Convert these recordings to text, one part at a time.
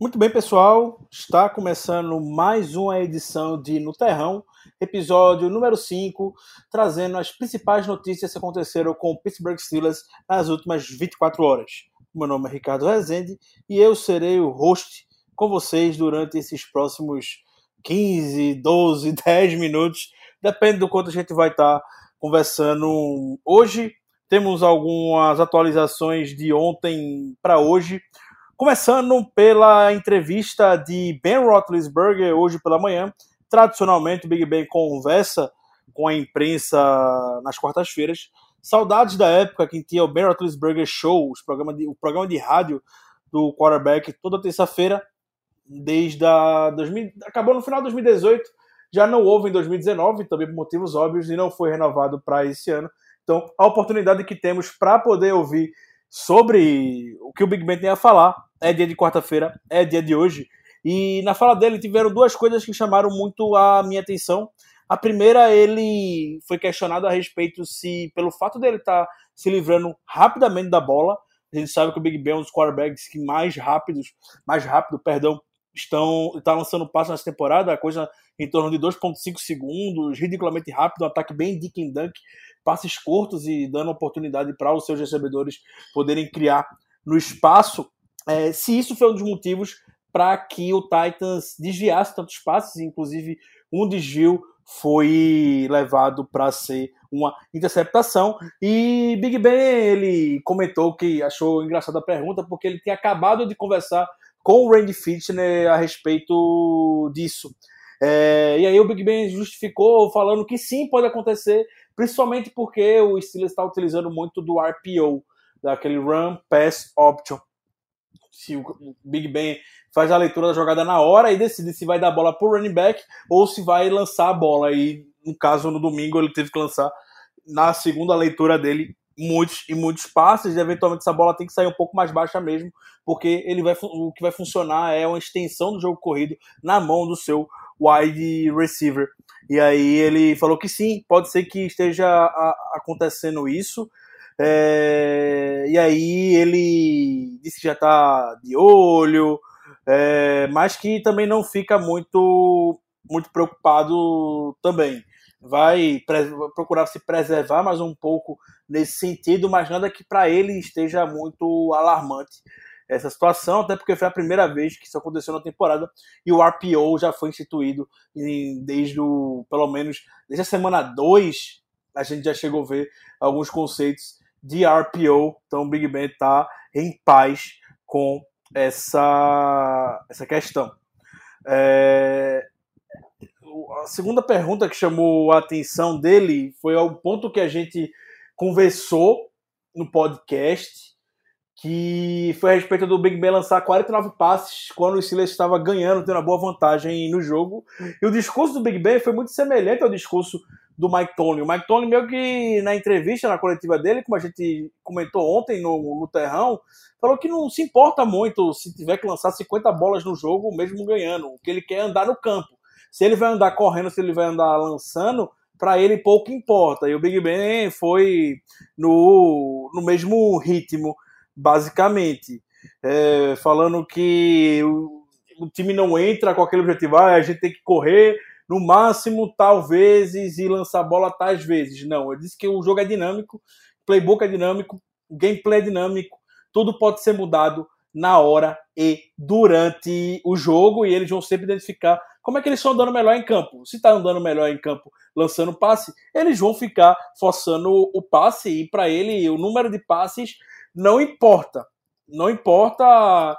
Muito bem, pessoal. Está começando mais uma edição de No Terrão, episódio número 5, trazendo as principais notícias que aconteceram com o Pittsburgh Steelers nas últimas 24 horas. Meu nome é Ricardo Rezende e eu serei o host com vocês durante esses próximos 15, 12, 10 minutos, depende do quanto a gente vai estar conversando hoje. Temos algumas atualizações de ontem para hoje. Começando pela entrevista de Ben Roethlisberger hoje pela manhã. Tradicionalmente, o Big Ben conversa com a imprensa nas quartas-feiras. Saudades da época que tinha o Ben Roethlisberger Show, os de, o programa de rádio do quarterback toda terça-feira, desde a 2000, acabou no final de 2018, já não houve em 2019, também por motivos óbvios, e não foi renovado para esse ano. Então, a oportunidade que temos para poder ouvir sobre o que o Big Ben tem a falar. É dia de quarta-feira, é dia de hoje. E na fala dele tiveram duas coisas que chamaram muito a minha atenção. A primeira, ele foi questionado a respeito se, pelo fato dele estar tá se livrando rapidamente da bola, a gente sabe que o Big Ben é um dos quarterbacks que mais rápidos, mais rápido, perdão, estão está lançando passo nessa temporada, coisa em torno de 2.5 segundos, ridiculamente rápido, um ataque bem dick and dunk, passes curtos e dando oportunidade para os seus recebedores poderem criar no espaço. É, se isso foi um dos motivos para que o Titans desviasse tantos passes, inclusive um desvio foi levado para ser uma interceptação. E Big Ben ele comentou que achou engraçada a pergunta porque ele tinha acabado de conversar com o Randy Fitner a respeito disso. É, e aí o Big Ben justificou falando que sim, pode acontecer, principalmente porque o Steelers está utilizando muito do RPO, daquele Run Pass Option. Se o Big Ben faz a leitura da jogada na hora e decide se vai dar a bola para o running back ou se vai lançar a bola. E no caso, no domingo, ele teve que lançar na segunda leitura dele muitos e muitos passes, e eventualmente essa bola tem que sair um pouco mais baixa mesmo, porque ele vai, o que vai funcionar é uma extensão do jogo corrido na mão do seu wide receiver. E aí ele falou que sim, pode ser que esteja acontecendo isso. É, e aí ele disse que já está de olho, é, mas que também não fica muito, muito preocupado também. Vai procurar se preservar mais um pouco nesse sentido, mas nada que para ele esteja muito alarmante essa situação, até porque foi a primeira vez que isso aconteceu na temporada e o RPO já foi instituído em, desde o, pelo menos, desde a semana 2, a gente já chegou a ver alguns conceitos de RPO, então o Big Ben está em paz com essa, essa questão. É, a segunda pergunta que chamou a atenção dele foi ao ponto que a gente conversou no podcast que foi a respeito do Big Ben lançar 49 passes quando o Steelers estava ganhando, tendo uma boa vantagem no jogo. E o discurso do Big Ben foi muito semelhante ao discurso do Mike Tony. O Mike Tony, meio que na entrevista, na coletiva dele, como a gente comentou ontem no, no Terrão, falou que não se importa muito se tiver que lançar 50 bolas no jogo, mesmo ganhando. O que ele quer é andar no campo. Se ele vai andar correndo, se ele vai andar lançando, para ele pouco importa. E o Big Ben foi no, no mesmo ritmo basicamente. É, falando que o, o, time não entra com aquele objetivo, ah, a gente tem que correr no máximo tal vezes e lançar bola tais vezes. Não, ele disse que o jogo é dinâmico, playbook é dinâmico, gameplay é dinâmico, tudo pode ser mudado na hora e durante o jogo e eles vão sempre identificar como é que eles estão andando melhor em campo. Se está andando melhor em campo lançando passe, eles vão ficar forçando o passe e para ele o número de passes não importa. Não importa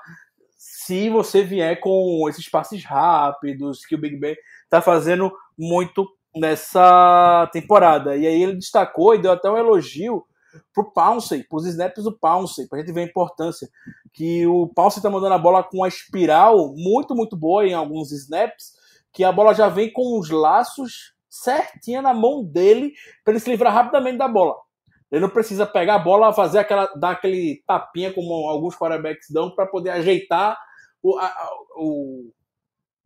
se você vier com esses passes rápidos que o Big Ben está fazendo muito nessa temporada. E aí ele destacou e deu até um elogio pro Pouncey, pros snaps do Pouncey, pra gente ver a importância. Que o Pouncey tá mandando a bola com uma espiral muito, muito boa em alguns snaps, que a bola já vem com os laços certinha na mão dele para ele se livrar rapidamente da bola. Ele não precisa pegar a bola, fazer aquela, dar aquele tapinha como alguns quarterbacks dão para poder ajeitar o, a, o,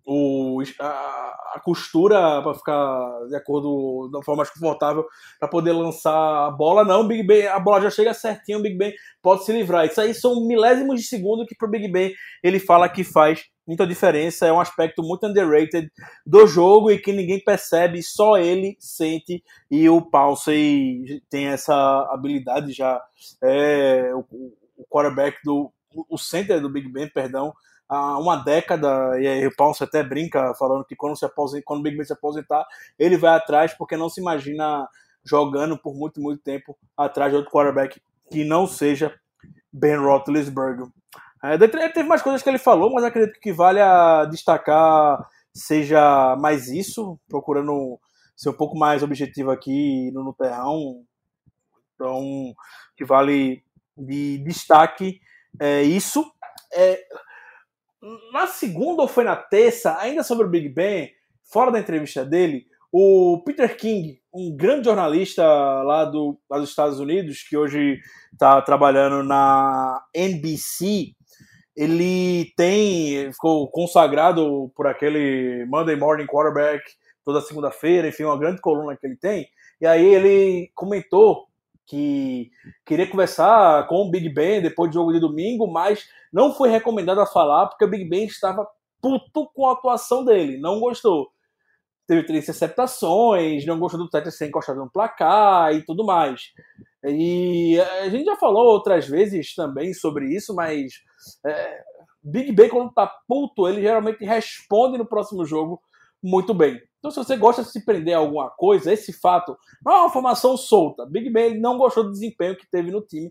o, a, a costura para ficar de acordo da forma mais confortável para poder lançar a bola. Não, Big Ben, a bola já chega certinho, o Big Ben pode se livrar. Isso aí são milésimos de segundo que pro Big Ben ele fala que faz muita diferença. É um aspecto muito underrated do jogo e que ninguém percebe, só ele sente. E o Paulsey tem essa habilidade já. É o, o quarterback do. O center do Big Ben, perdão, há uma década, e aí o Paulo até brinca falando que quando, se aposenta, quando o Big Ben se aposentar, ele vai atrás porque não se imagina jogando por muito, muito tempo atrás de outro quarterback que não seja Ben Roethlisberger. É, teve mais coisas que ele falou, mas acredito que vale a destacar seja mais isso, procurando ser um pouco mais objetivo aqui no, no terrão. Então, que vale de destaque é isso. É, na segunda ou foi na terça, ainda sobre o Big Ben, fora da entrevista dele, o Peter King, um grande jornalista lá, do, lá dos Estados Unidos, que hoje está trabalhando na NBC, ele tem ficou consagrado por aquele Monday Morning Quarterback toda segunda-feira, enfim, uma grande coluna que ele tem. E aí ele comentou que queria conversar com o Big Ben depois do jogo de domingo, mas não foi recomendado a falar porque o Big Ben estava puto com a atuação dele, não gostou. Teve três interceptações, não gostou do Tetris ser encostado no placar e tudo mais. E a gente já falou outras vezes também sobre isso, mas é, Big Ben, quando tá puto, ele geralmente responde no próximo jogo muito bem. Então, se você gosta de se prender a alguma coisa, esse fato não é uma formação solta. Big Ben não gostou do desempenho que teve no time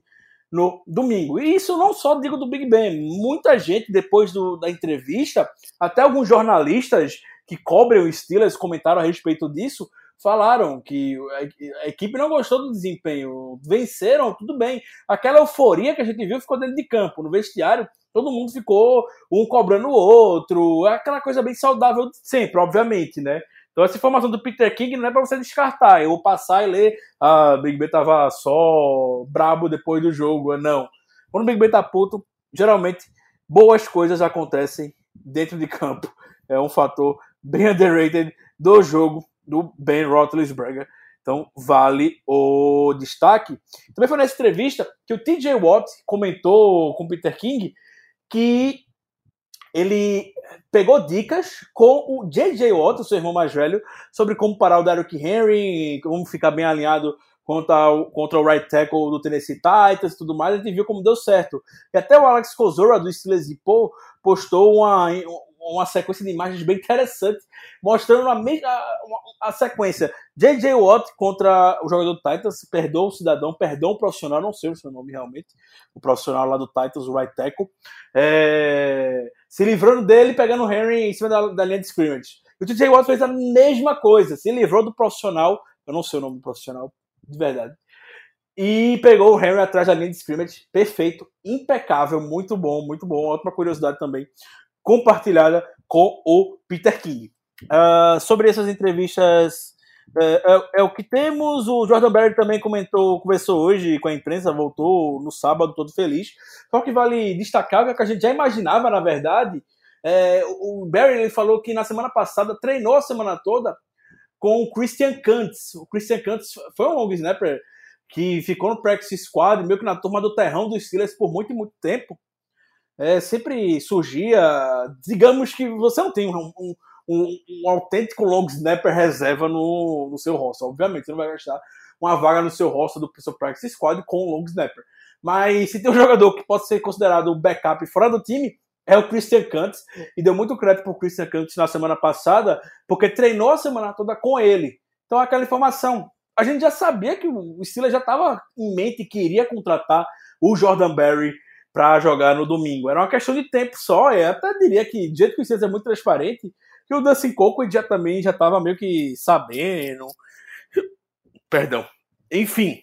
no domingo. E isso não só digo do Big Ben. Muita gente, depois do, da entrevista, até alguns jornalistas que cobrem o Steelers comentaram a respeito disso, falaram que a equipe não gostou do desempenho. Venceram, tudo bem. Aquela euforia que a gente viu ficou dentro de campo. No vestiário, todo mundo ficou um cobrando o outro. Aquela coisa bem saudável sempre, obviamente, né? Então essa informação do Peter King não é para você descartar. Eu passar e ler, ah, Big Ben tava só brabo depois do jogo. Não. Quando o Big Ben tá puto, geralmente boas coisas acontecem dentro de campo. É um fator bem underrated do jogo do Ben Roethlisberger. Então vale o destaque. Também foi nessa entrevista que o TJ Watt comentou com o Peter King que ele pegou dicas com o J.J. Watt, seu irmão mais velho, sobre como parar o Derrick Henry, como ficar bem alinhado contra o, contra o right tackle do Tennessee Titans e tudo mais, a gente viu como deu certo. E até o Alex Kozora, do Steelers e Paul, postou uma, uma sequência de imagens bem interessante, mostrando a, mesma, a, a sequência. J.J. Watt contra o jogador do Titans, perdoa o cidadão, perdoa o profissional, não sei o seu nome realmente, o profissional lá do Titans, o right tackle, é, se livrando dele, pegando o Henry em cima da, da linha de scrimmage. E o J.J. Watt fez a mesma coisa, se livrou do profissional, eu não sei o nome do profissional, de verdade, e pegou o Henry atrás da linha de scrimmage, perfeito, impecável, muito bom, muito bom, ótima curiosidade também compartilhada com o Peter King. Uh, sobre essas entrevistas, é, é, é, o que temos. O Jordan Berry também comentou, conversou hoje com a imprensa, voltou no sábado todo feliz. Só que vale destacar que a gente já imaginava, na verdade. É, o Barry ele falou que na semana passada treinou a semana toda com o Christian Kantz. O Christian Kantz foi um long snapper que ficou no practice squad, meio que na turma do terrão dos Steelers por muito, muito tempo é, sempre surgia, digamos que você não tem um, um, um, um autêntico long snapper reserva no, no seu roster. Obviamente, você não vai gastar uma vaga no seu roster do seu practice squad com um long snapper. Mas se tem um jogador que pode ser considerado o backup fora do time, é o Christian Cantz, e deu muito crédito para o Christian Cantz na semana passada, porque treinou a semana toda com ele. Então, aquela informação. A gente já sabia que o Steelers já estava em mente que iria contratar o Jordan Berry para jogar no domingo. Era uma questão de tempo só. Eu até diria que, do jeito que o Steelers é muito transparente, que o Dustin Coco já também já estava meio que sabendo. Perdão. Enfim,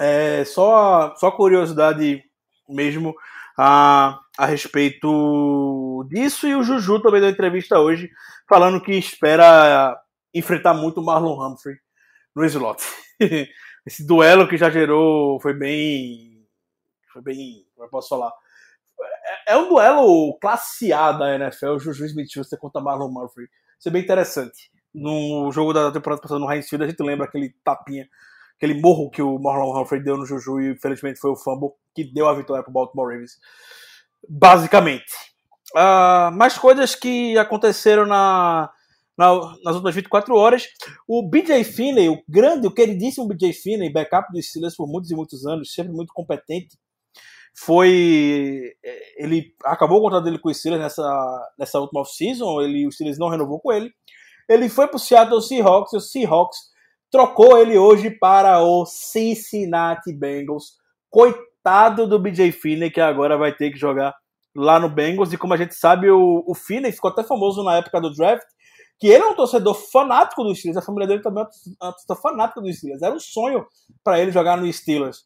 é só, só curiosidade mesmo a, a respeito disso. E o Juju também deu entrevista hoje falando que espera enfrentar muito o Marlon Humphrey no slot. Esse duelo que já gerou foi bem. Foi bem como eu posso falar, é, é um duelo classe A da NFL, Juju Smith-Schuster contra Marlon Murphy. Isso é bem interessante. No jogo da temporada passada no Heinz Field, a gente lembra aquele tapinha, aquele morro que o Marlon Humphrey deu no Juju e infelizmente foi o fumble que deu a vitória para o Baltimore Ravens. Basicamente. Uh, mais coisas que aconteceram na, na, nas últimas 24 horas. O BJ Finney, o grande, o queridíssimo BJ Finney, backup dos Steelers por muitos e muitos anos, sempre muito competente, foi ele acabou o contrato dele com o Steelers nessa, nessa última off-season, ele, o Steelers não renovou com ele. Ele foi para o Seattle Seahawks e o Seahawks trocou ele hoje para o Cincinnati Bengals. Coitado do BJ Finney, que agora vai ter que jogar lá no Bengals. E como a gente sabe, o, o Finney ficou até famoso na época do draft, que ele é um torcedor fanático dos Steelers, a família dele também é uma torcedor fanática dos Steelers. Era um sonho para ele jogar no Steelers.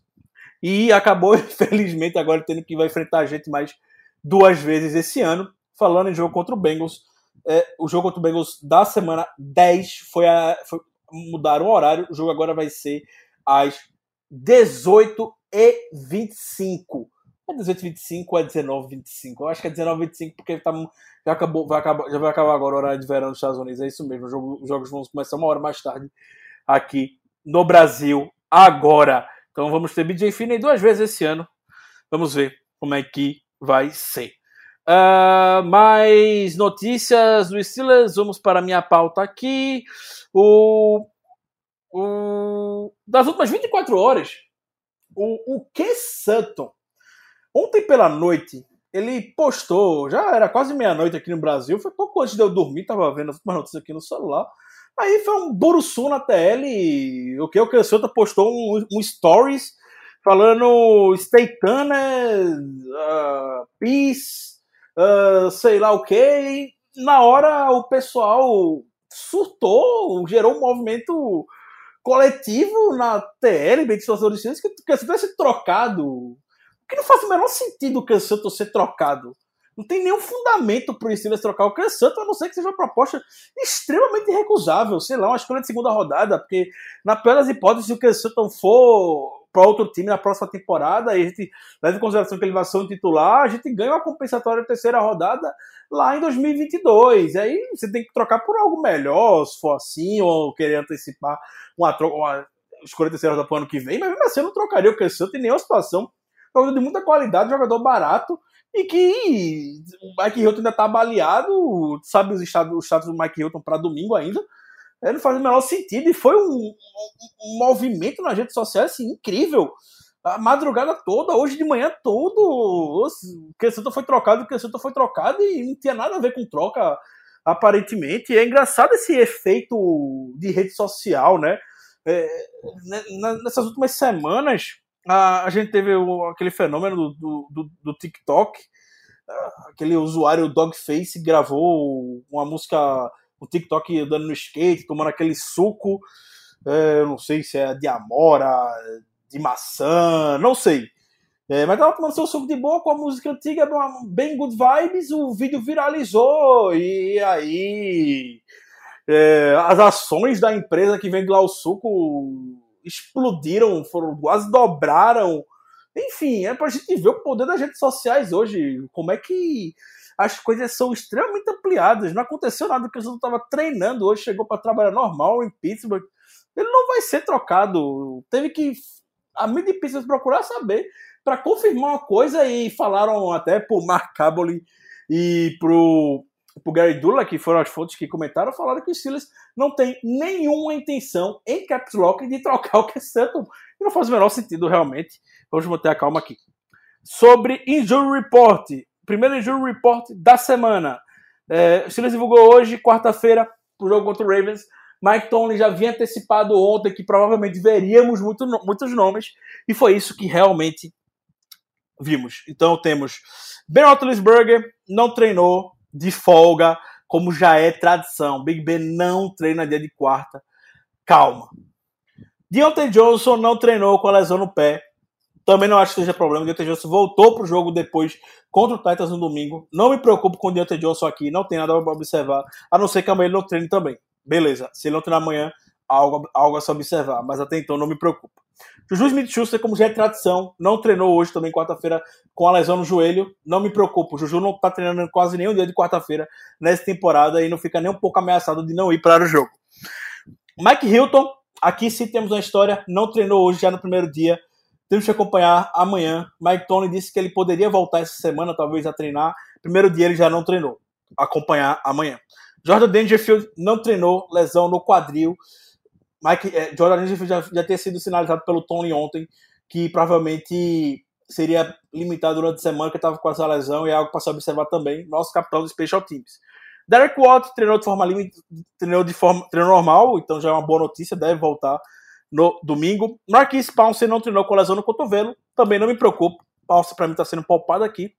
E acabou, infelizmente, agora tendo que vai enfrentar a gente mais duas vezes esse ano. Falando em jogo contra o Bengals, é, o jogo contra o Bengals da semana 10 foi, a, foi mudaram o horário. O jogo agora vai ser às 18h25. É 18h25 ou é 19h25? Eu acho que é 19h25 porque tá, já, acabou, vai acabar, já vai acabar agora o horário de verão nos Estados Unidos. É isso mesmo. Os jogos vão começar uma hora mais tarde aqui no Brasil agora. Então vamos ter BJ Finney duas vezes esse ano. Vamos ver como é que vai ser. Uh, mais notícias do Steelers, vamos para a minha pauta aqui. O, o, das últimas 24 horas, o, o Ken Sutton, ontem pela noite, ele postou, já era quase meia-noite aqui no Brasil, foi pouco antes de eu dormir, tava vendo as últimas notícias aqui no celular. Aí foi um buruçu na TL, o que o Sutton postou um, um stories falando Stay tuned, uh, peace, uh, sei lá o que. Na hora o pessoal surtou, gerou um movimento coletivo na TL, bem de situações que, que se tivesse trocado. Que não faz o menor sentido o Cansanto ser trocado. Não tem nenhum fundamento para o Steelers trocar o Cansanto, a não ser que seja uma proposta extremamente recusável. Sei lá, uma escolha de segunda rodada, porque na pior das hipóteses, se o Cansanto for para outro time na próxima temporada, e a gente leva em consideração que ele vai ser um titular, a gente ganha uma compensatória terceira rodada lá em 2022. Aí você tem que trocar por algo melhor, se for assim, ou querer antecipar uma troca, uma escolha terceira rodada para o ano que vem, mas mesmo assim eu não trocaria o Crescento em nenhuma situação. Jogador de muita qualidade, jogador barato, e que o Mike Hilton ainda está baleado, sabe os estados, os status do Mike Hilton para domingo ainda. É, não faz o menor sentido. E foi um, um, um movimento nas redes sociais assim, incrível. A madrugada toda, hoje de manhã todo. O Crescento foi trocado, o Crescento foi trocado e não tinha nada a ver com troca, aparentemente. E é engraçado esse efeito de rede social, né? É, né, nessas últimas semanas, a, a gente teve o, aquele fenômeno do, do, do TikTok. Aquele usuário Dogface gravou uma música o TikTok andando no skate, tomando aquele suco, é, não sei se é de amora, de maçã, não sei. É, mas tava tomando seu suco de boa com a música antiga, bem good vibes, o vídeo viralizou, e aí é, as ações da empresa que vende lá o suco explodiram, foram quase dobraram. Enfim, é pra gente ver o poder das redes sociais hoje, como é que as coisas são extremamente ampliadas. Não aconteceu nada que o estava treinando hoje, chegou para trabalhar normal em Pittsburgh. Ele não vai ser trocado. Teve que a mídia de Pittsburgh procurar saber para confirmar uma coisa e falaram até pro Mark Caboli e pro pro Gary Dula, que foram as fontes que comentaram, falaram que o Steelers não tem nenhuma intenção em caps lock de trocar o que Sutton. E não faz o menor sentido realmente. Vamos manter a calma aqui. Sobre injury report, primeiro injury report da semana. É, o Steelers divulgou hoje, quarta-feira, o jogo contra o Ravens. Mike Tomlin já havia antecipado ontem que provavelmente veríamos muito, muitos nomes, e foi isso que realmente vimos. Então temos Ben Roethlisberger, não treinou de folga, como já é tradição. Big Ben não treina dia de quarta. Calma. Deontay Johnson não treinou com a lesão no pé. Também não acho que seja problema. Deontay Johnson voltou para o jogo depois contra o Titans no domingo. Não me preocupo com o Deontay Johnson aqui, não tem nada para observar, a não ser que amanhã ele não treine também. Beleza, se ele não treinar amanhã, algo, algo a se observar, mas até então não me preocupa. Juju Smith-Schuster, como já é tradição, não treinou hoje também quarta-feira com a lesão no joelho. Não me preocupo, Juju não está treinando quase nenhum dia de quarta-feira nessa temporada e não fica nem um pouco ameaçado de não ir para o jogo. Mike Hilton, aqui sim temos uma história, não treinou hoje já no primeiro dia. Temos que acompanhar amanhã. Mike Tony disse que ele poderia voltar essa semana, talvez, a treinar. Primeiro dia ele já não treinou. Acompanhar amanhã. Jordan Dangerfield não treinou, lesão no quadril. Mike, é, Jordan já, já ter sido sinalizado pelo Tony ontem, que provavelmente seria limitado durante a semana, que estava com essa lesão, e é algo para se observar também. Nosso capitão do Special Teams. Derek Watt treinou de forma treinou de forma treinou normal, então já é uma boa notícia, deve voltar no domingo. Marquis Pounce não treinou com lesão no cotovelo, também não me preocupo. Pounce para mim está sendo poupado aqui.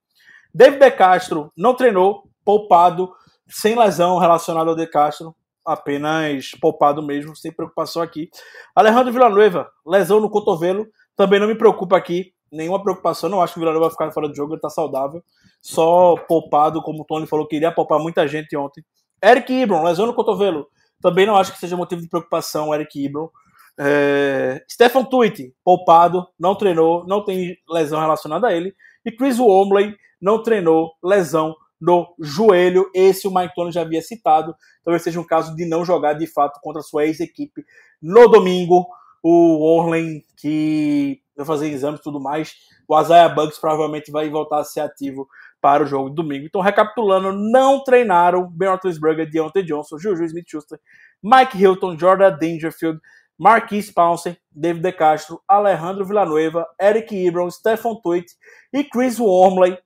David De Castro não treinou, poupado, sem lesão relacionada ao De Castro, apenas poupado mesmo, sem preocupação aqui. Alejandro Villanueva, lesão no cotovelo, também não me preocupa aqui, nenhuma preocupação, não acho que o Villanueva vai ficar fora do jogo, ele está saudável só poupado, como o Tony falou, que iria poupar muita gente ontem. Eric Ibron, lesão no cotovelo. Também não acho que seja motivo de preocupação, Eric Ibron. É... Stefan Tweet, poupado, não treinou, não tem lesão relacionada a ele. E Chris Womley não treinou, lesão no joelho. Esse o Mike Tony já havia citado. Talvez seja um caso de não jogar de fato contra a sua ex-equipe no domingo. O Orlen, que vai fazer exames e tudo mais. O Isaiah Bugs provavelmente vai voltar a ser ativo para o jogo de domingo. Então, recapitulando, não treinaram Ben Roethlisberger, Deontay Johnson, Juju Smith-Schuster, Mike Hilton, Jordan Dangerfield, Marquise Pouncey, David De Castro, Alejandro Villanueva, Eric Ebron, Stefan Tweet e Chris Wormley.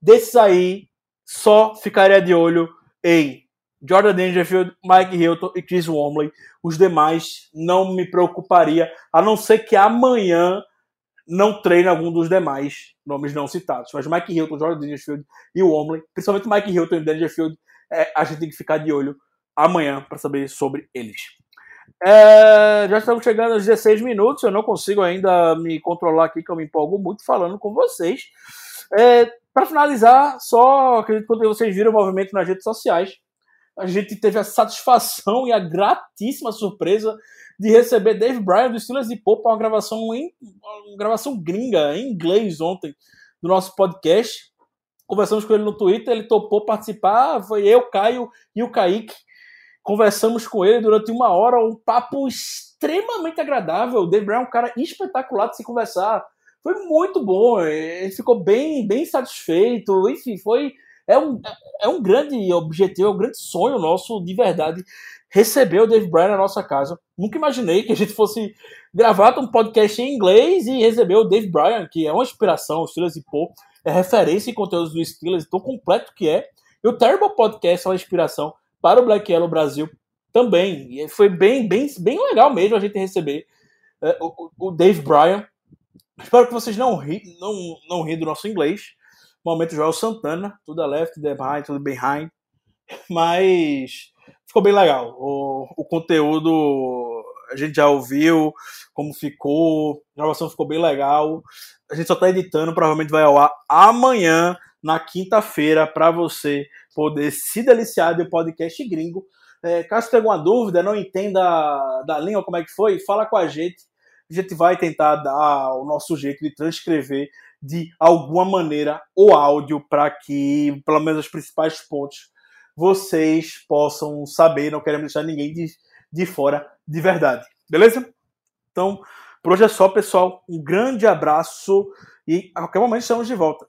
Desses aí, só ficaria de olho em Jordan Dangerfield, Mike Hilton e Chris Wormley. Os demais não me preocuparia, a não ser que amanhã não treine algum dos demais nomes não citados. Mas Mike Hilton, Jordan Dangerfield e o Wormley, principalmente Mike Hilton e Dangerfield, é, a gente tem que ficar de olho amanhã para saber sobre eles. É, já estamos chegando aos 16 minutos, eu não consigo ainda me controlar aqui, que eu me empolgo muito falando com vocês. É, para finalizar, só acredito que vocês viram o movimento nas redes sociais. A gente teve a satisfação e a gratíssima surpresa de receber Dave Bryan do Steelers e Pô para uma gravação em uma gravação gringa em inglês ontem do nosso podcast. Conversamos com ele no Twitter, ele topou participar, foi eu, Caio e o Kaique. Conversamos com ele durante uma hora, um papo extremamente agradável. O Dave Bryan é um cara espetacular de se conversar. Foi muito bom, ele ficou bem, bem satisfeito. Enfim, foi é um, é um grande objetivo, é um grande sonho nosso, de verdade, receber o Dave Bryan na nossa casa. Nunca imaginei que a gente fosse gravar um podcast em inglês e receber o Dave Bryan, que é uma inspiração, o Steelers e Paul, é referência em conteúdos do Steelers, tão completo que é. E o Terrible Podcast é uma inspiração para o Black Yellow Brasil também. E foi bem, bem, bem legal mesmo a gente receber é, o, o, Dave Bryan. Espero que vocês não ri, não, não ri do nosso inglês. Momento Joel Santana, tudo a left, tudo behind, tudo behind. Mas ficou bem legal. O, o conteúdo a gente já ouviu, como ficou, a gravação ficou bem legal. A gente só está editando, provavelmente vai ao ar amanhã, na quinta-feira, para você poder se deliciar do podcast gringo. É, caso tenha alguma dúvida, não entenda da língua como é que foi, fala com a gente. A gente vai tentar dar o nosso jeito de transcrever de alguma maneira o áudio para que, pelo menos, os principais pontos vocês possam saber, não queremos deixar ninguém de, de fora de verdade. Beleza? Então, por hoje é só, pessoal. Um grande abraço e a qualquer momento estamos de volta.